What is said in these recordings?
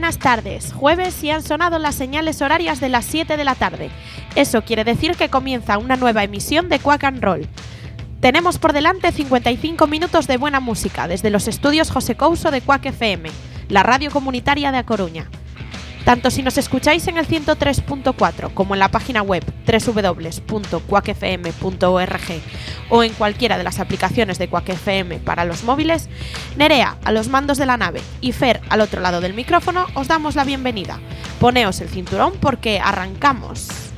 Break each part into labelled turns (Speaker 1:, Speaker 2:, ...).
Speaker 1: Buenas tardes, jueves y han sonado las señales horarias de las 7 de la tarde. Eso quiere decir que comienza una nueva emisión de Quack and Roll. Tenemos por delante 55 minutos de buena música desde los estudios José Couso de Quack FM, la radio comunitaria de A Coruña. Tanto si nos escucháis en el 103.4 como en la página web www.quackfm.org o en cualquiera de las aplicaciones de Quack FM para los móviles, Nerea a los mandos de la nave y Fer al otro lado del micrófono os damos la bienvenida. Poneos el cinturón porque arrancamos.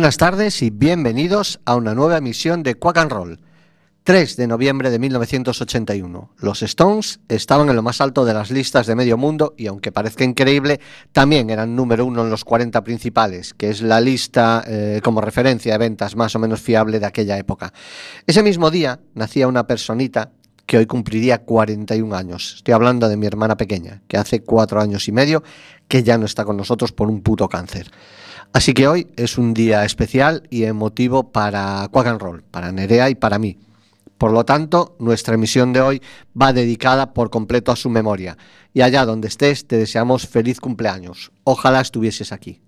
Speaker 2: Buenas tardes y bienvenidos a una nueva emisión de Quack and Roll. 3 de noviembre de 1981. Los Stones estaban en lo más alto de las listas de medio mundo y aunque parezca increíble, también eran número uno en los 40 principales, que es la lista eh, como referencia de ventas más o menos fiable de aquella época. Ese mismo día nacía una personita que hoy cumpliría 41 años. Estoy hablando de mi hermana pequeña, que hace cuatro años y medio que ya no está con nosotros por un puto cáncer. Así que hoy es un día especial y emotivo para Quack and Roll, para Nerea y para mí. Por lo tanto, nuestra emisión de hoy va dedicada por completo a su memoria. Y allá donde estés, te deseamos feliz cumpleaños. Ojalá estuvieses aquí.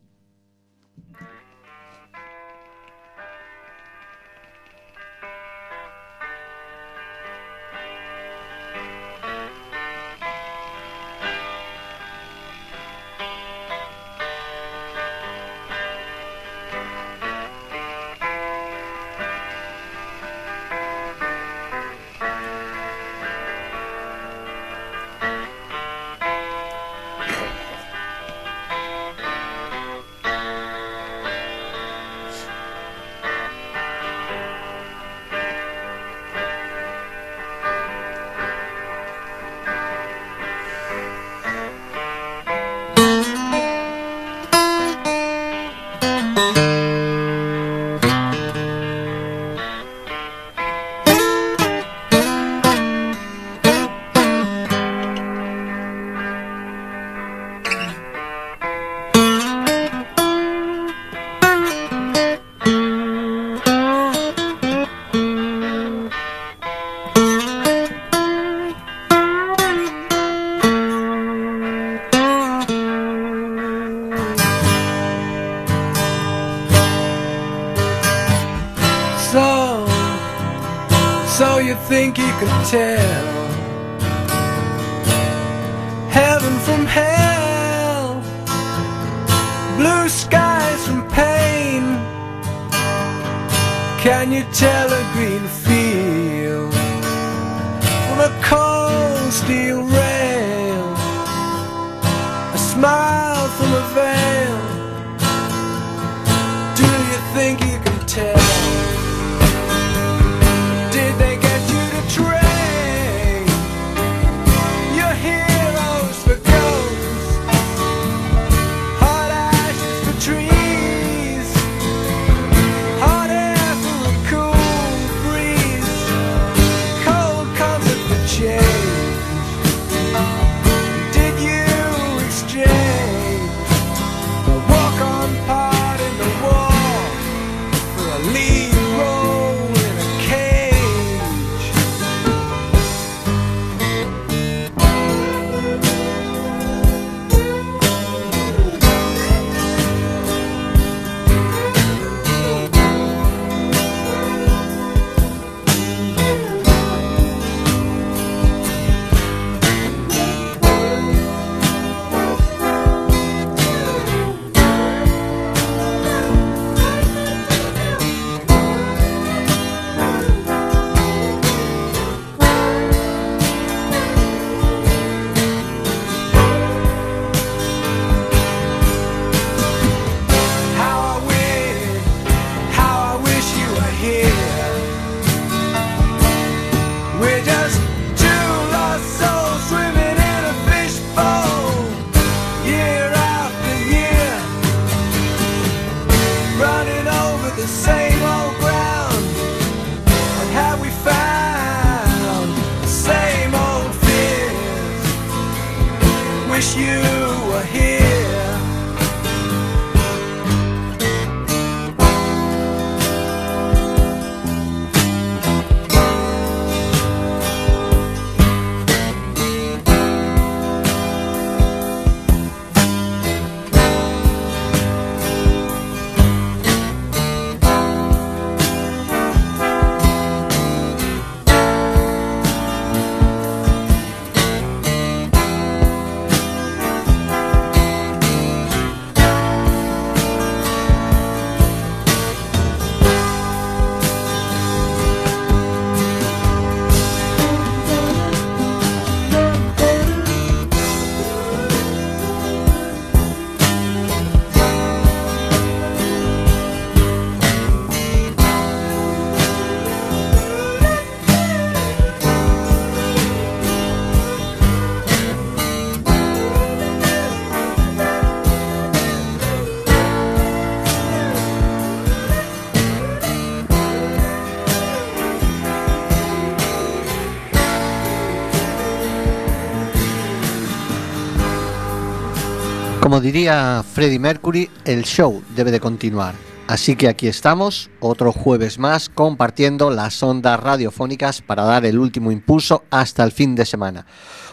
Speaker 2: diría Freddie Mercury, el show debe de continuar. Así que aquí estamos, otro jueves más, compartiendo las ondas radiofónicas para dar el último impulso hasta el fin de semana.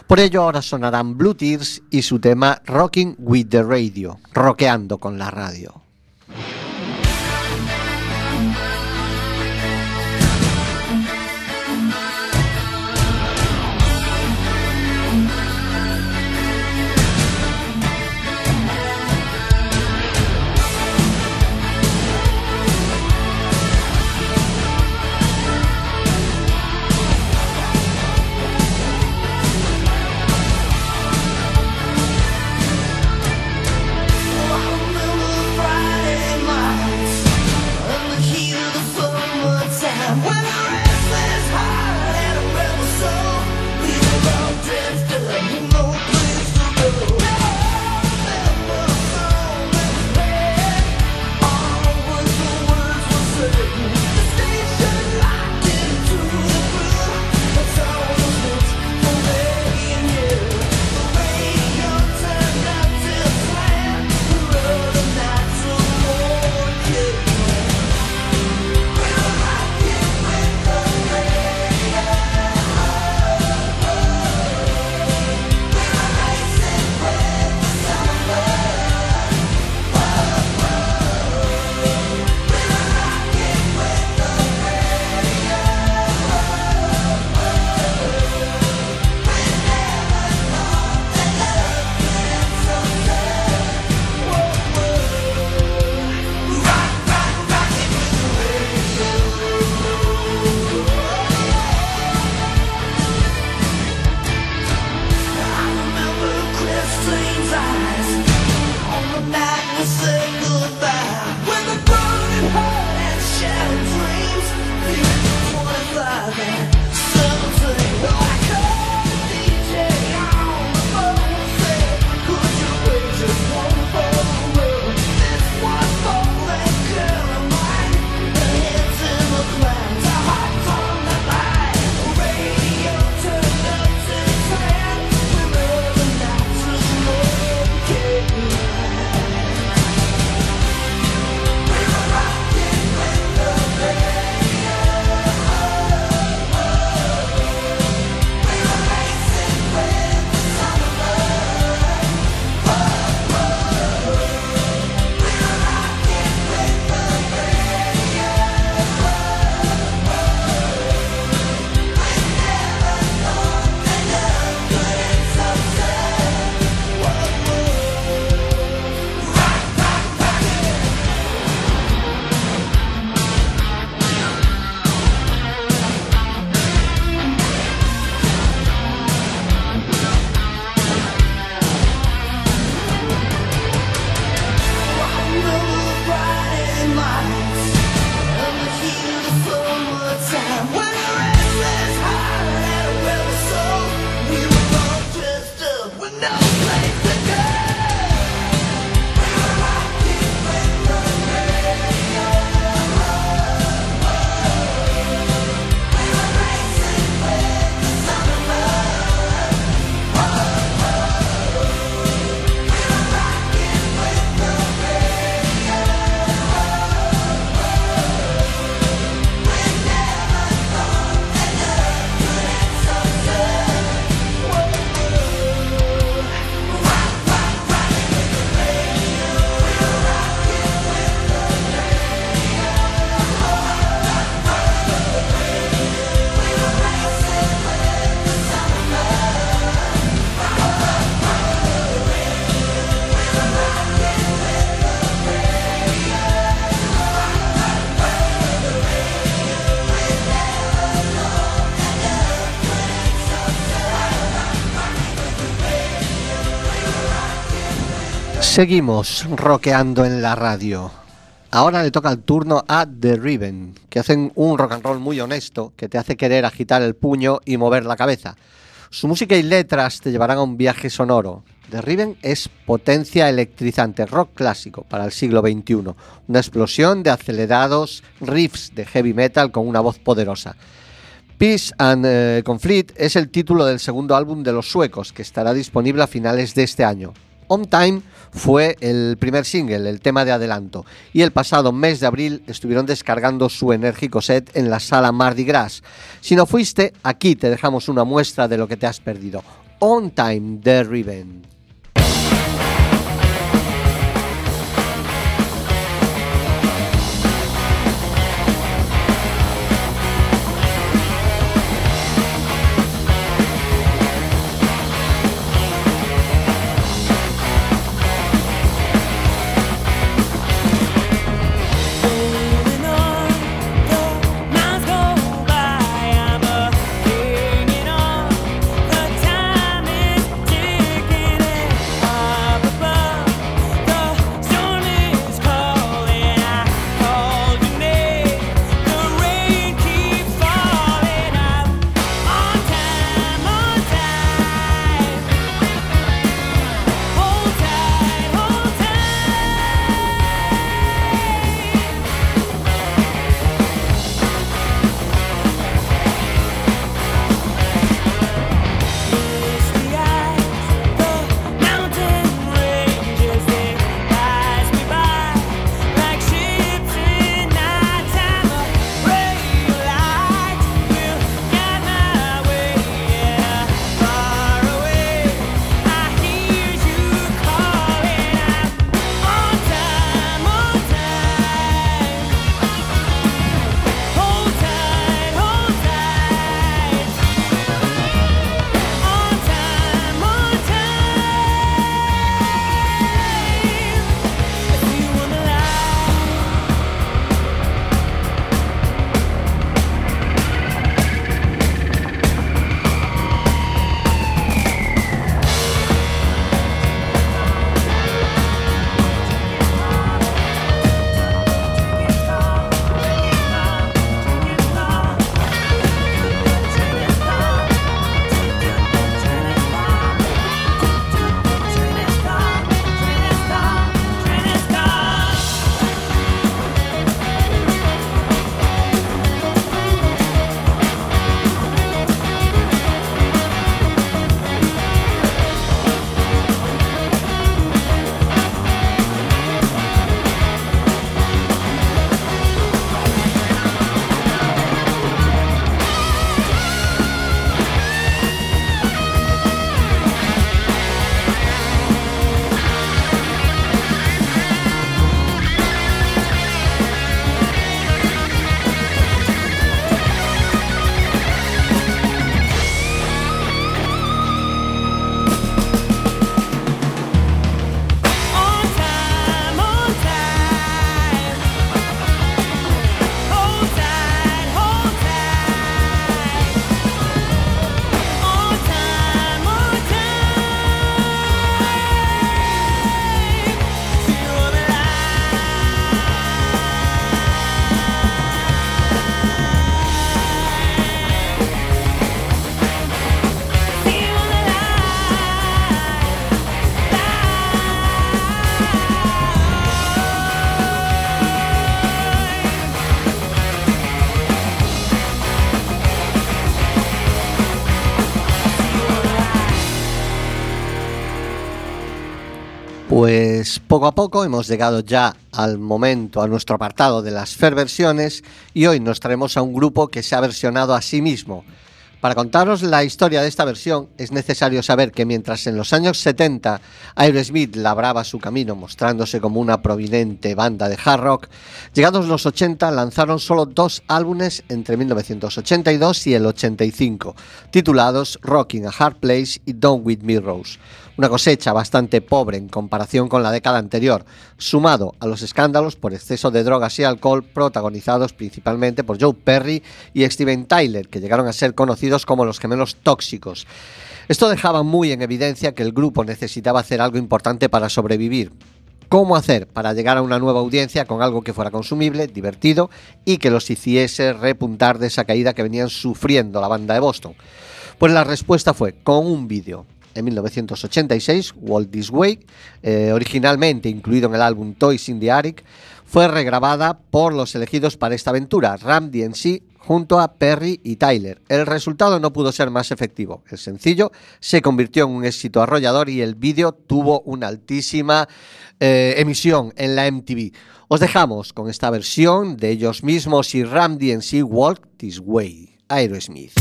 Speaker 2: Por ello ahora sonarán Blue Tears y su tema Rocking with the Radio, roqueando con la radio. Seguimos rockeando en la radio. Ahora le toca el turno a The Riven, que hacen un rock and roll muy honesto que te hace querer agitar el puño y mover la cabeza. Su música y letras te llevarán a un viaje sonoro. The Riven es potencia electrizante, rock clásico para el siglo XXI, una explosión de acelerados riffs de heavy metal con una voz poderosa. Peace and eh, Conflict es el título del segundo álbum de los suecos, que estará disponible a finales de este año. On Time fue el primer single, el tema de adelanto, y el pasado mes de abril estuvieron descargando su enérgico set en la sala Mardi Gras. Si no fuiste, aquí te dejamos una muestra de lo que te has perdido. On Time de Riven. Poco a poco hemos llegado ya al momento, a nuestro apartado de las Fair versiones y hoy nos traemos a un grupo que se ha versionado a sí mismo. Para contaros la historia de esta versión es necesario saber que mientras en los años 70 Aerosmith labraba su camino mostrándose como una prominente banda de hard rock, llegados los 80 lanzaron solo dos álbumes entre 1982 y el 85, titulados Rocking a Hard Place y Don't With Rose una cosecha bastante pobre en comparación con la década anterior, sumado a los escándalos por exceso de drogas y alcohol protagonizados principalmente por Joe Perry y Steven Tyler, que llegaron a ser conocidos como los gemelos tóxicos.
Speaker 3: Esto dejaba muy en evidencia que el grupo necesitaba hacer algo importante para sobrevivir, cómo hacer para llegar a una nueva audiencia con algo que fuera consumible, divertido y que los hiciese repuntar de esa caída que venían sufriendo la banda de Boston. Pues la respuesta fue con un vídeo en 1986, Walt This Way, eh, originalmente incluido en el álbum Toys in the Attic, fue regrabada por los elegidos para esta aventura, Ram DNC junto a Perry y Tyler. El resultado no pudo ser más efectivo. El sencillo se convirtió en un éxito arrollador y el vídeo tuvo una altísima eh, emisión en la MTV. Os dejamos con esta versión de ellos mismos y Ram DNC Walk This Way, Aerosmith.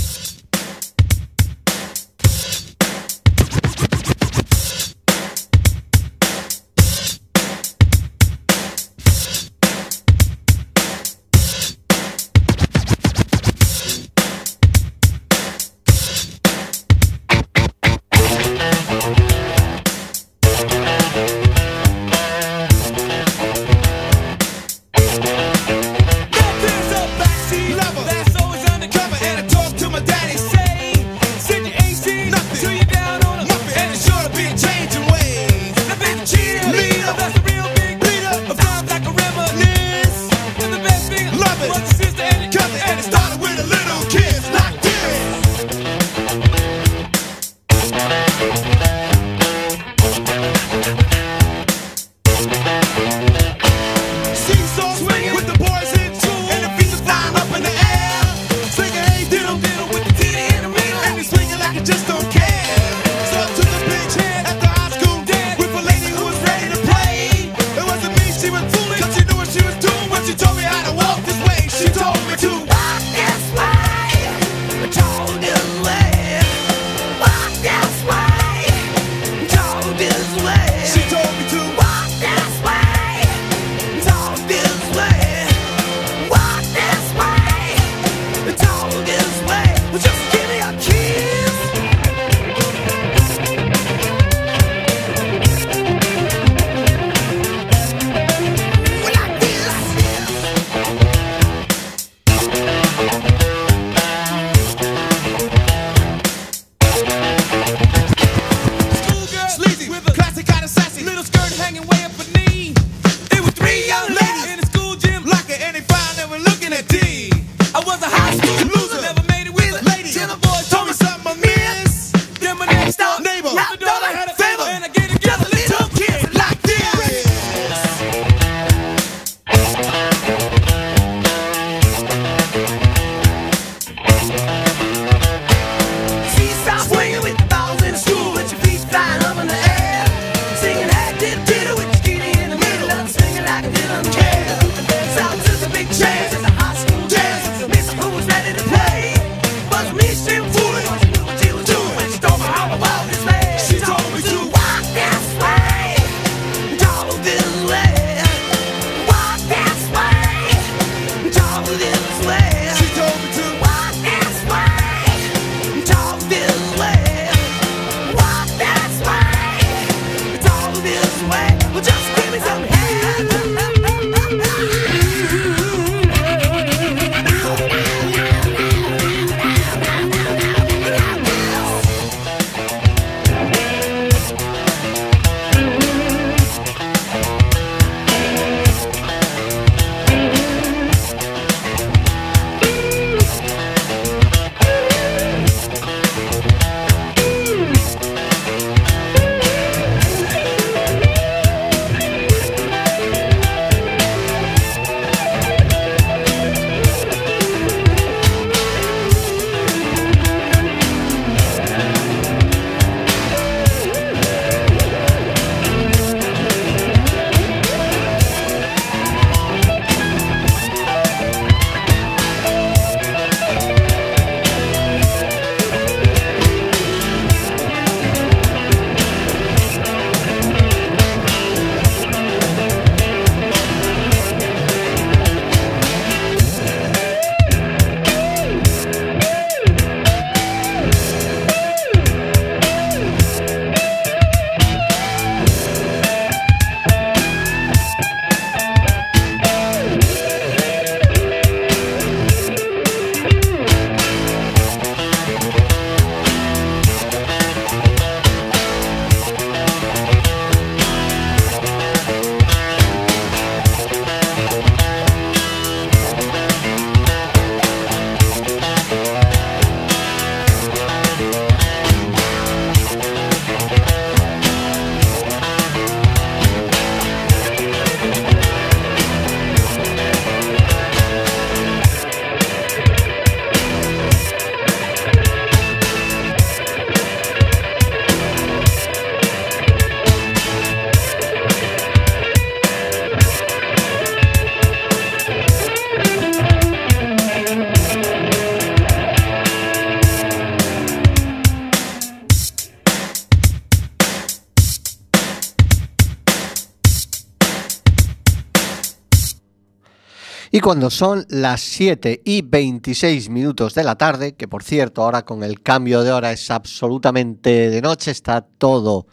Speaker 2: Cuando son las 7 y 26 minutos de la tarde, que por cierto ahora con el cambio de hora es absolutamente de noche, está todo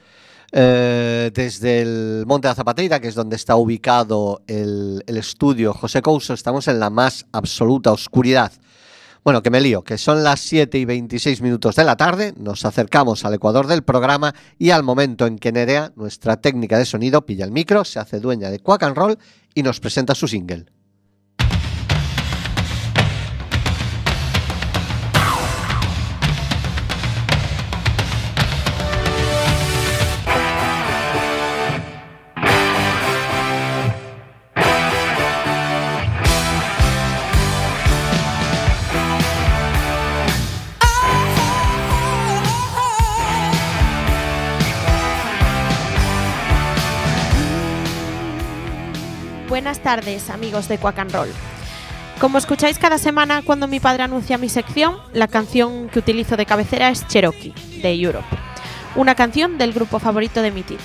Speaker 2: eh, desde el Monte de la Zapateira, que es donde está ubicado el, el estudio José Couso, estamos en la más absoluta oscuridad. Bueno, que me lío, que son las 7 y 26 minutos de la tarde, nos acercamos al ecuador del programa y al momento en que Nerea, nuestra técnica de sonido, pilla el micro, se hace dueña de Quack and Roll y nos presenta su single.
Speaker 4: Buenas tardes, amigos de Quack and Roll. Como escucháis cada semana cuando mi padre anuncia mi sección, la canción que utilizo de cabecera es Cherokee, de Europe, una canción del grupo favorito de mi tita.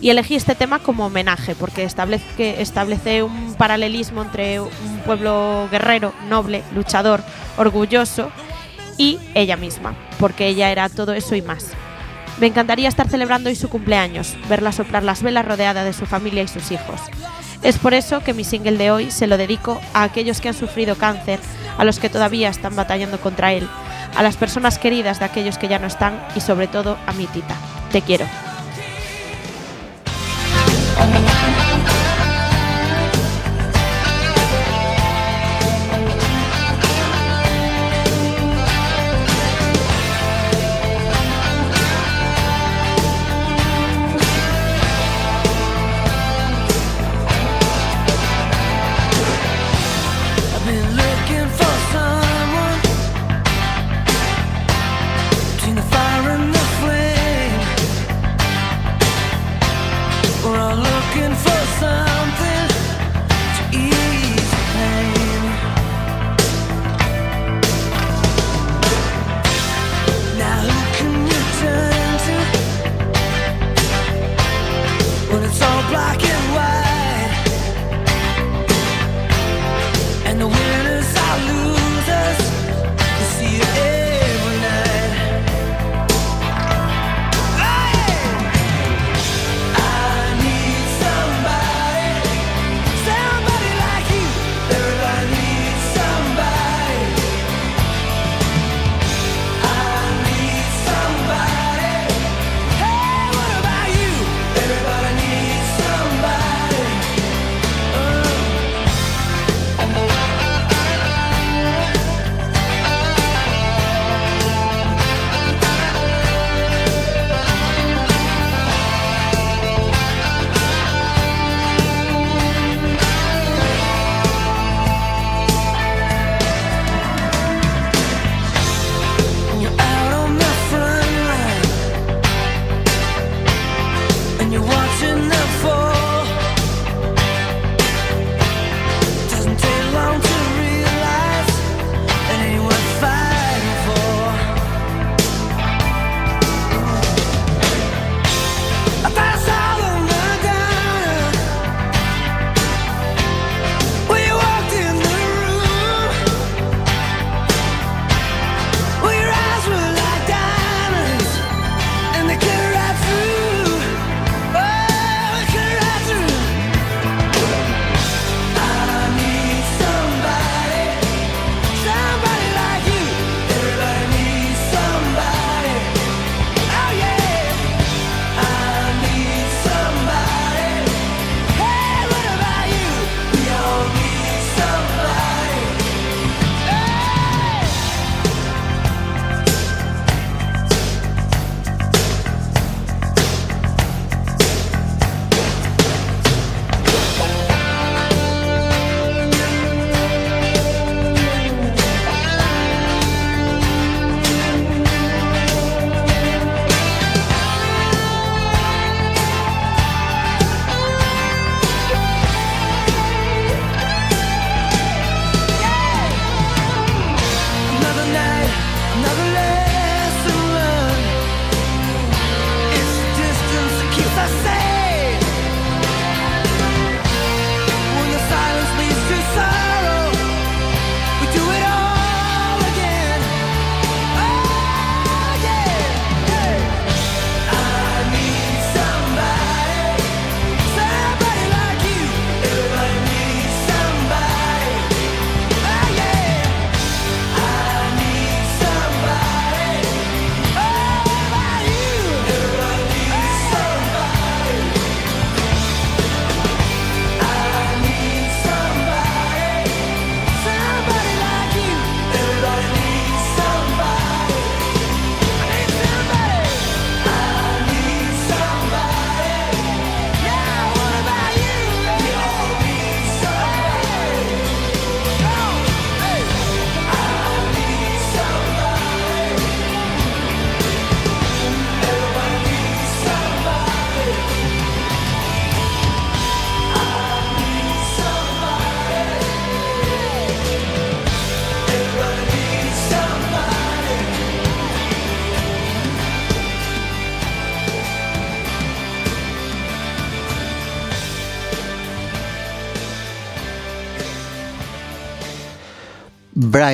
Speaker 4: Y elegí este tema como homenaje porque establece, establece un paralelismo entre un pueblo guerrero, noble, luchador, orgulloso y ella misma, porque ella era todo eso y más. Me encantaría estar celebrando hoy su cumpleaños, verla soplar las velas rodeada de su familia y sus hijos. Es por eso que mi single de hoy se lo dedico a aquellos que han sufrido cáncer, a los que todavía están batallando contra él, a las personas queridas de aquellos que ya no están y sobre todo a mi tita. Te quiero.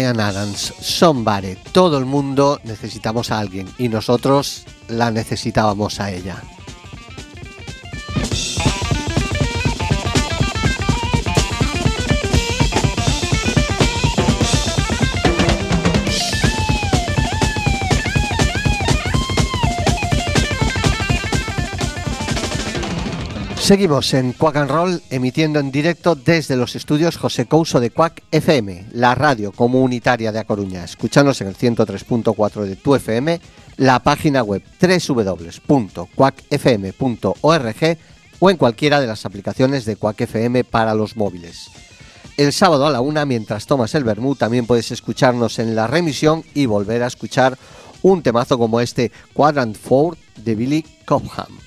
Speaker 2: Brian Adams. Todo el mundo necesitamos a alguien y nosotros la necesitábamos a ella. Seguimos en Quack and Roll emitiendo en directo desde los estudios José Couso de Quack FM, la radio comunitaria de A Coruña. Escuchanos en el 103.4 de tu FM, la página web www.quackfm.org o en cualquiera de las aplicaciones de Quack FM para los móviles. El sábado a la una, mientras tomas el vermú, también puedes escucharnos en la remisión y volver a escuchar un temazo como este Quadrant 4 de Billy Cobham.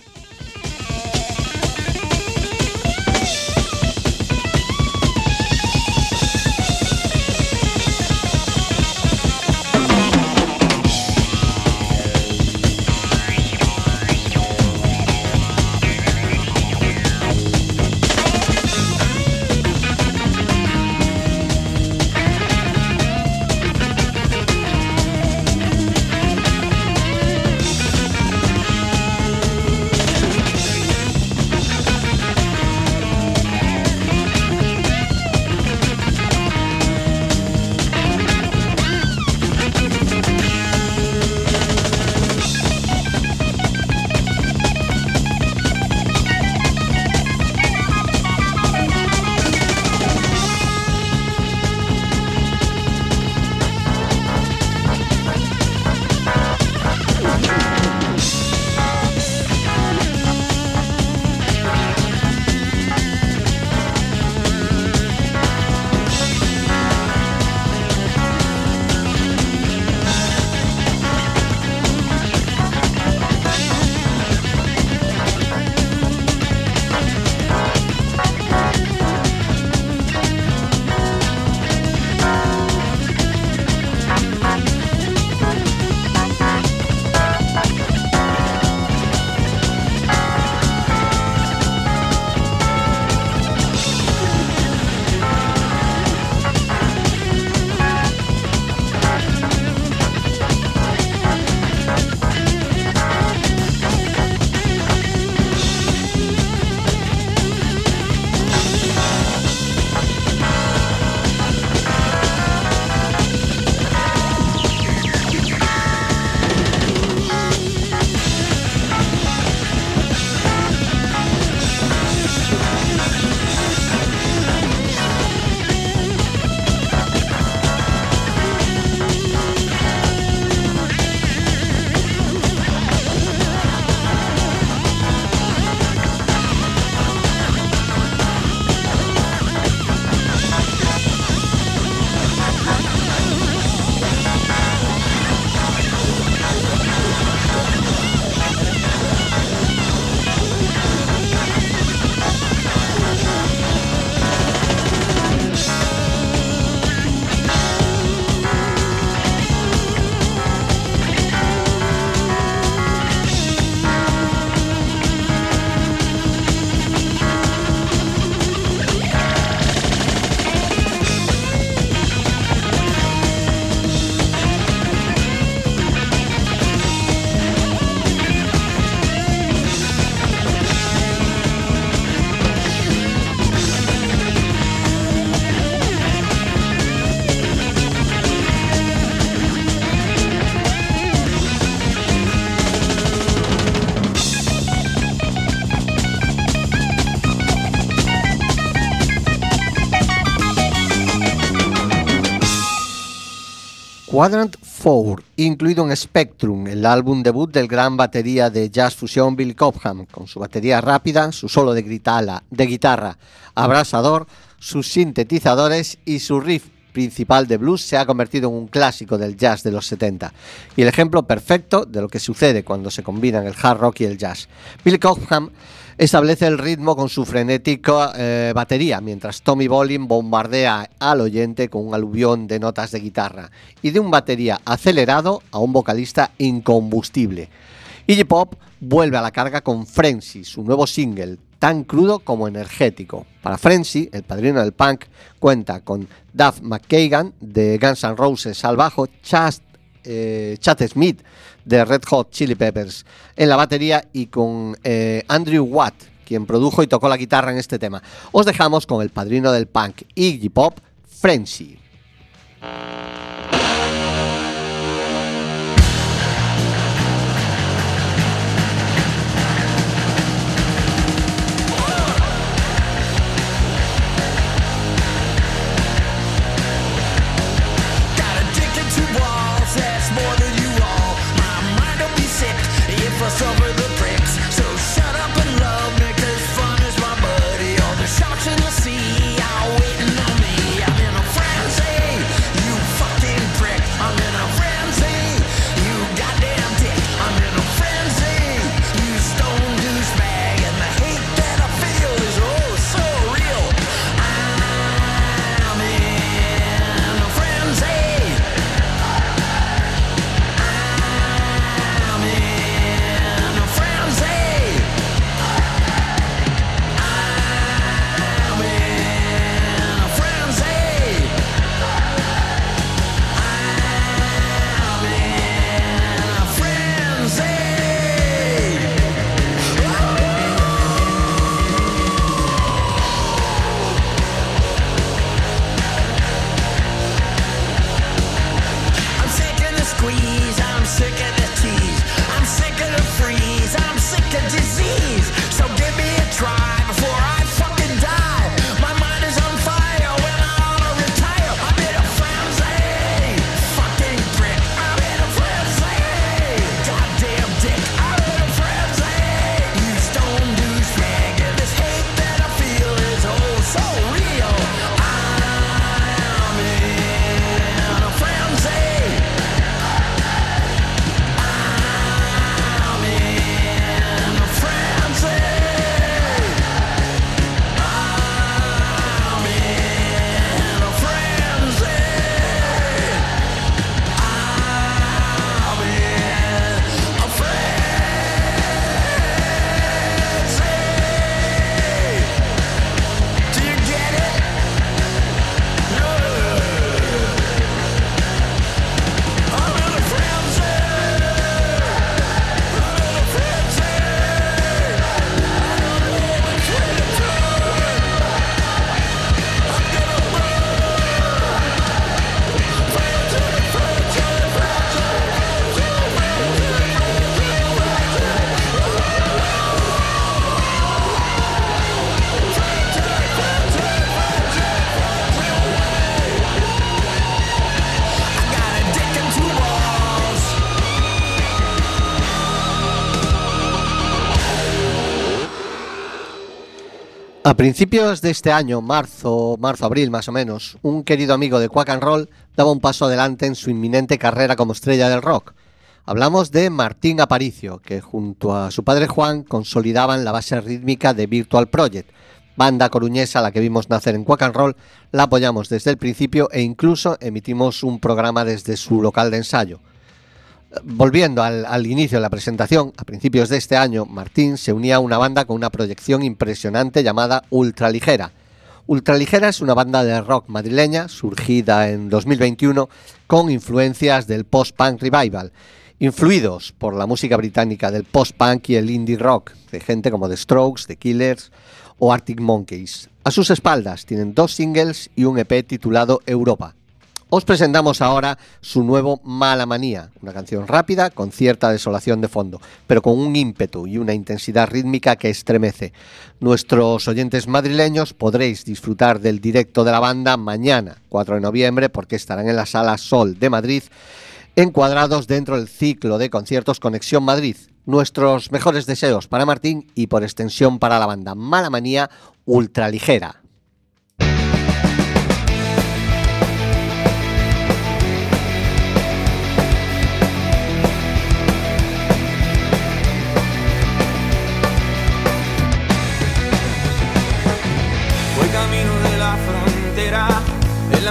Speaker 2: Quadrant 4, incluido en Spectrum, el álbum debut del gran batería de jazz fusión Bill Cobham, con su batería rápida, su solo de, gritala- de guitarra abrasador, sus sintetizadores y su riff principal de blues se ha convertido en un clásico del jazz de los 70 y el ejemplo perfecto de lo que sucede cuando se combinan el hard rock y el jazz. Bill Cobham establece el ritmo con su frenética eh, batería, mientras Tommy Bolin bombardea al oyente con un aluvión de notas de guitarra y de un batería acelerado a un vocalista incombustible. Iggy Pop vuelve a la carga con Frenzy, su nuevo single, tan crudo como energético. Para Frenzy, el padrino del punk, cuenta con Duff McKagan de Guns N' Roses al bajo, Chas- eh, Chad Smith de Red Hot Chili Peppers en la batería y con eh, Andrew Watt, quien produjo y tocó la guitarra en este tema. Os dejamos con el padrino del punk Iggy Pop,
Speaker 5: Frenzy. A
Speaker 2: principios de este año, marzo, marzo-abril más o menos, un querido amigo de Quack and Roll daba un paso adelante en su inminente carrera como estrella del rock. Hablamos de Martín Aparicio, que junto a su padre Juan consolidaban la base rítmica de Virtual Project, banda coruñesa la que vimos nacer en Quack and Roll, la apoyamos desde el principio e incluso emitimos un programa desde su local de ensayo. Volviendo al, inicio de la presentación, a principios de este año, Martín se unía a una banda con una proyección impresionante llamada Ultraligera. Ultraligera es una banda de rock madrileña surgida en 2021 con influencias del post-punk revival, influidos por la música británica del post-punk y el indie rock de gente como The Strokes, The Killers o Arctic Monkeys. A sus espaldas tienen dos singles y un EP titulado Europa. Os presentamos ahora su nuevo Mala Manía, una canción rápida con cierta desolación de fondo, pero con un ímpetu y una intensidad rítmica que estremece. Nuestros oyentes madrileños podréis disfrutar del directo de la banda mañana, 4 de noviembre, porque estarán en la Sala Sol de Madrid, encuadrados dentro del ciclo de conciertos Conexión Madrid. Nuestros mejores deseos para Martín y por extensión para la banda Mala Manía Ultraligera.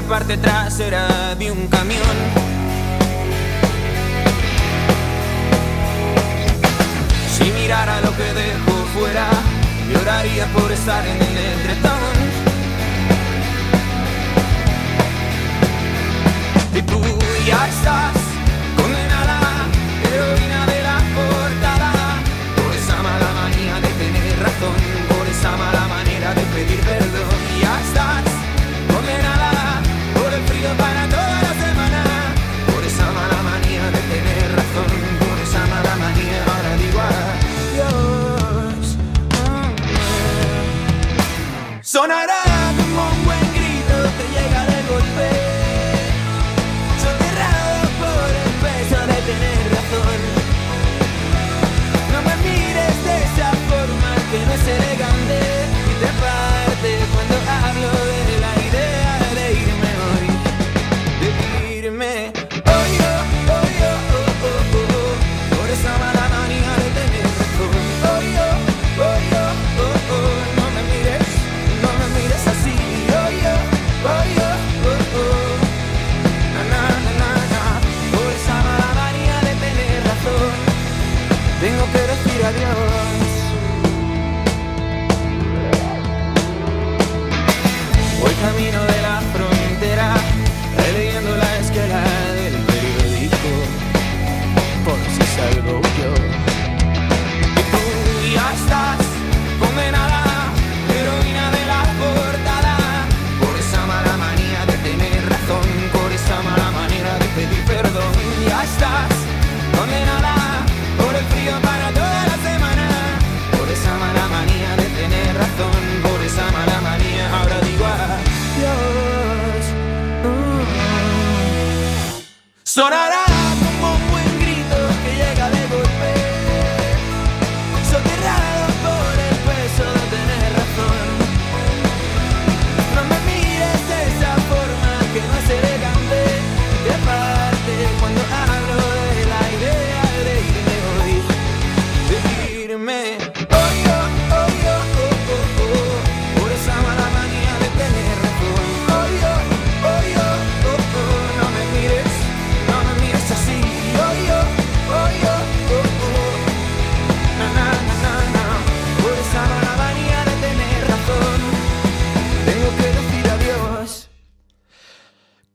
Speaker 6: Parte trasera de un camión. Si mirara lo que dejo fuera, Lloraría por estar en el entretón. Y tú ya estás condenada, heroína de la portada, por esa mala manía de tener razón, por esa mala manera de pedir perdón. Ya estás condenada para toda la semana, por esa mala manía de tener razón, por esa mala manía. Ahora digo adiós. Sonará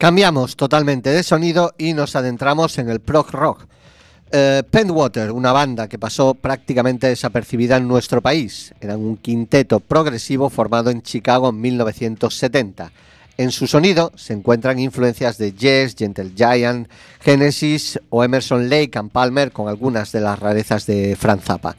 Speaker 2: Cambiamos totalmente de sonido y nos adentramos en el prog rock. Eh, Pentwater, una banda que pasó prácticamente desapercibida en nuestro país. Eran un quinteto progresivo formado en Chicago en 1970. En su sonido se encuentran influencias de Yes, Gentle Giant, Genesis o Emerson Lake and Palmer con algunas de las rarezas de Frank Zappa.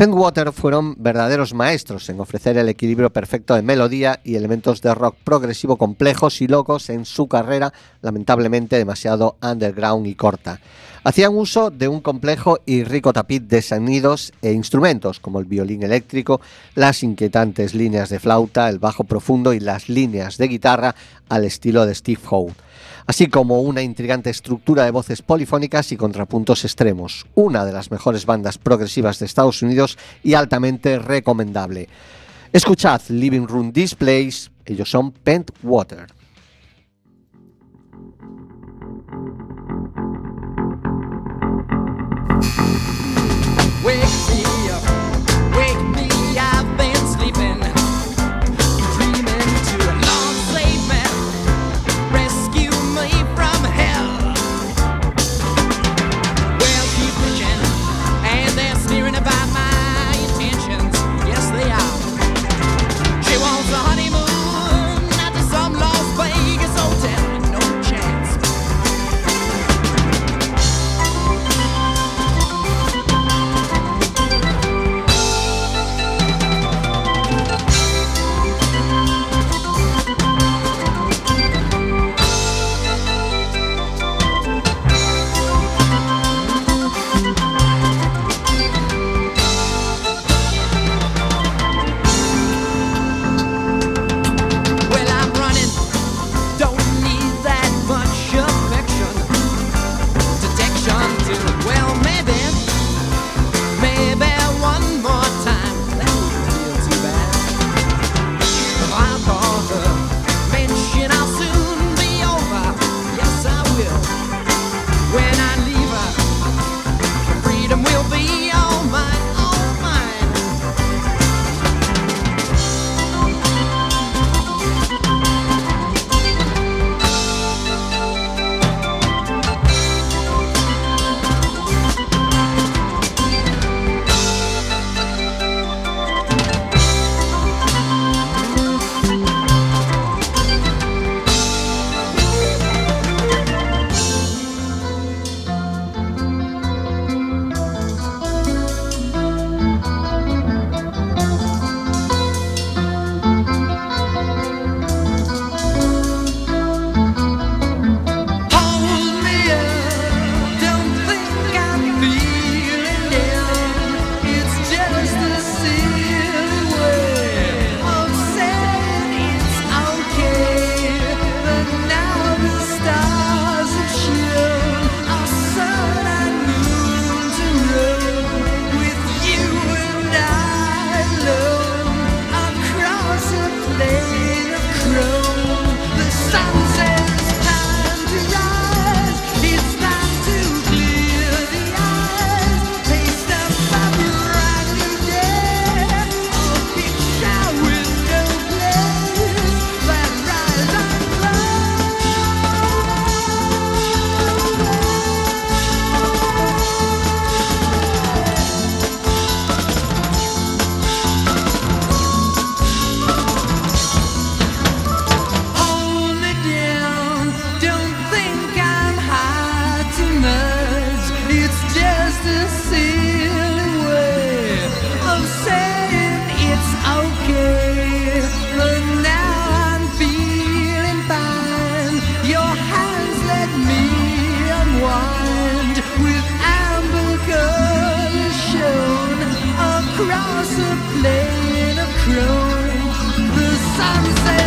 Speaker 2: Pentwater fueron verdaderos maestros en ofrecer el equilibrio perfecto de melodía y elementos de rock progresivo complejos y locos en su carrera, lamentablemente demasiado underground y corta. Hacían uso de un complejo y rico tapiz de sonidos e instrumentos, como el violín eléctrico, las inquietantes líneas de flauta, el bajo profundo y las líneas de guitarra al estilo de Steve Howe así como una intrigante estructura de voces polifónicas y contrapuntos extremos. Una de las mejores bandas progresivas de Estados Unidos y altamente recomendable. Escuchad Living Room Displays, ellos son Pentwater.
Speaker 7: Wake
Speaker 8: road. The
Speaker 7: sunset.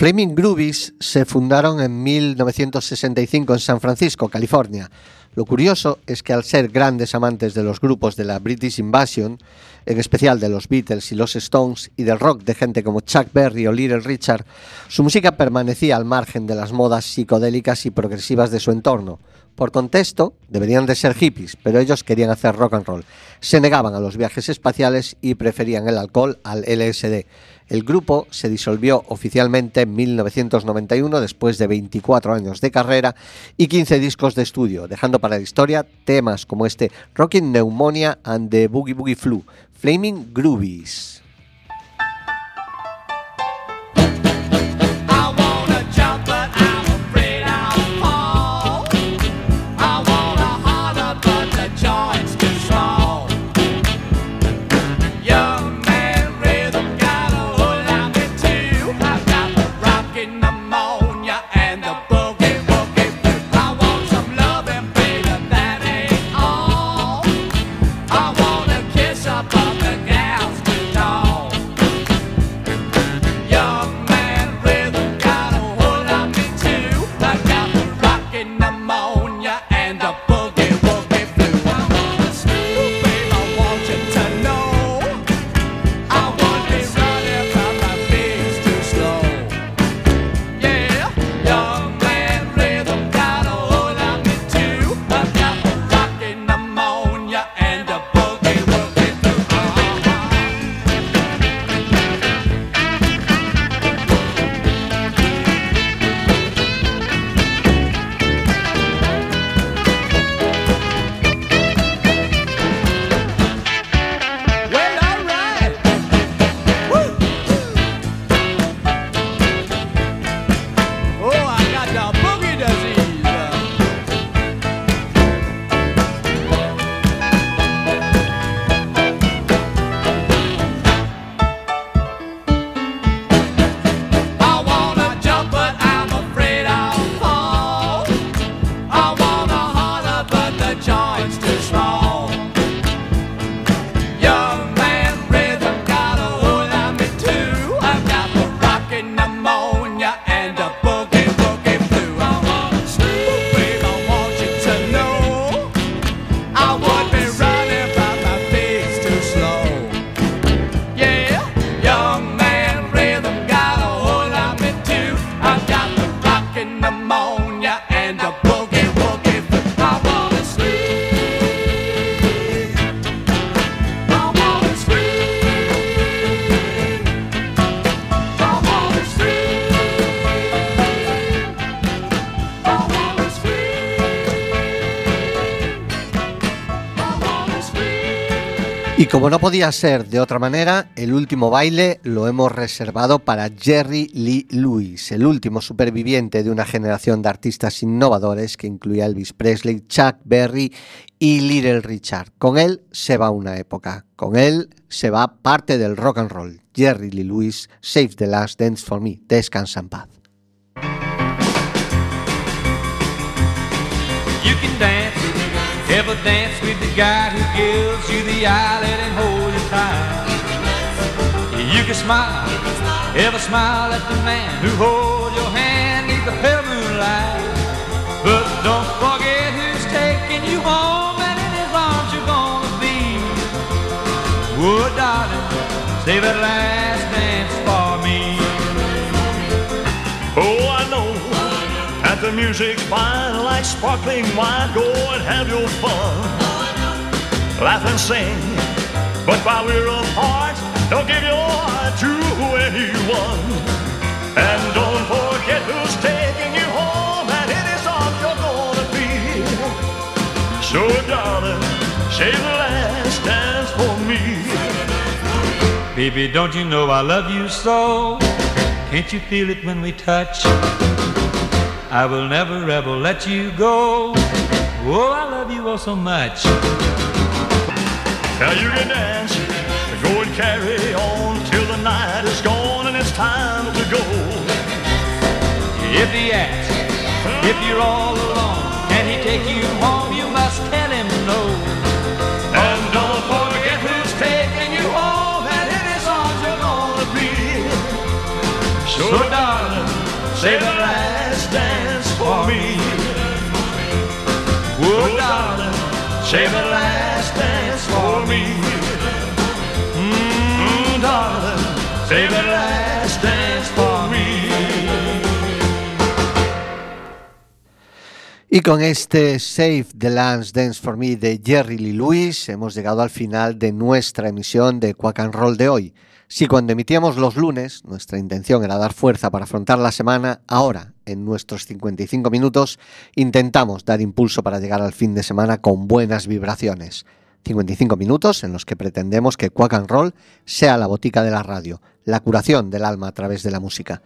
Speaker 1: Flaming Groovies se fundaron en 1965 en San Francisco, California. Lo curioso es que al ser grandes amantes de los grupos de la British Invasion, en especial de los Beatles y los Stones y del rock de gente como Chuck Berry o Little Richard, su música permanecía al margen de las modas psicodélicas y progresivas de su entorno. Por contexto, deberían de ser hippies, pero ellos querían hacer rock and roll. Se negaban a los viajes espaciales y preferían el alcohol al LSD. El grupo se disolvió oficialmente en 1991 después de 24 años de carrera y 15 discos de estudio, dejando para la historia temas como este Rockin' Pneumonia and the Boogie Boogie Flu, Flaming Groovies. Como no podía ser de otra manera, el último baile lo hemos reservado para Jerry Lee Lewis, el último superviviente de una generación de artistas innovadores que incluía Elvis Presley, Chuck Berry y Little Richard. Con él se va una época, con él
Speaker 2: se va parte del rock and roll. Jerry Lee Lewis, Save the Last Dance for Me. Descansa en paz.
Speaker 9: Ever dance with the guy who gives you the eyelid and hold you tight. You can smile, ever smile at the man who holds your hand neath the pale moonlight. But don't forget who's taking you home and in his arms you're gonna be. Oh, darling, save that last dance for
Speaker 10: the music's fine like sparkling wine. Go and have your fun. Laugh and sing. But while we're apart, don't give your heart to anyone. And don't forget who's taking you home and it is arms you're gonna be. So, darling, save the last dance for me.
Speaker 9: Baby, don't you know I love you so? Can't you feel it when we touch? I will never ever let you go. Oh, I love you oh so much.
Speaker 10: Now you can dance, go and carry on till the night is gone and it's time to go.
Speaker 9: If he asks, if you're all alone, can he take you home? You must tell him no.
Speaker 10: And don't forget who's taking you home and in his arms you're gonna be. So darling, say the last say the last dance for me. Mm, say the last dance for me.
Speaker 2: Y con este Save the Last Dance for Me de Jerry Lee Lewis hemos llegado al final de nuestra emisión de Quack and Roll de hoy. Si cuando emitíamos los lunes nuestra intención era dar fuerza para afrontar la semana, ahora, en nuestros 55 minutos, intentamos dar impulso para llegar al fin de semana con buenas vibraciones. 55 minutos en los que pretendemos que Quack and Roll sea la botica de la radio, la curación del alma a través de la música.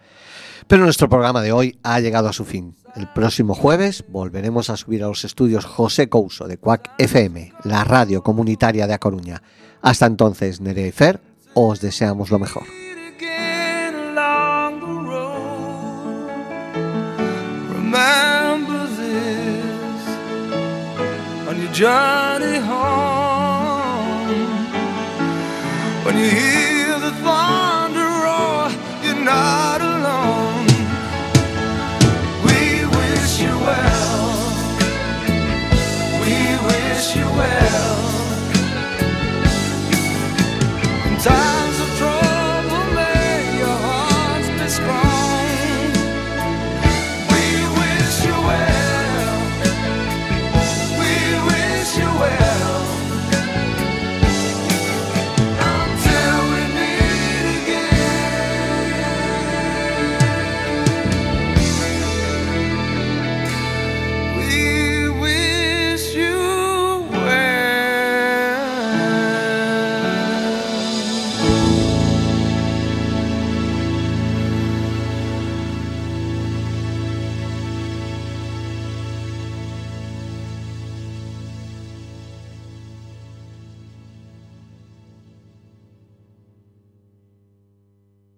Speaker 2: Pero nuestro programa de hoy ha llegado a su fin. El próximo jueves volveremos a subir a los estudios José Couso de Quack FM, la radio comunitaria de A Coruña. Hasta entonces, Nere y Fer, os deseamos lo mejor.
Speaker 5: journey home. When you hear the thunder roar, you're not alone. We wish you well. We wish you well. time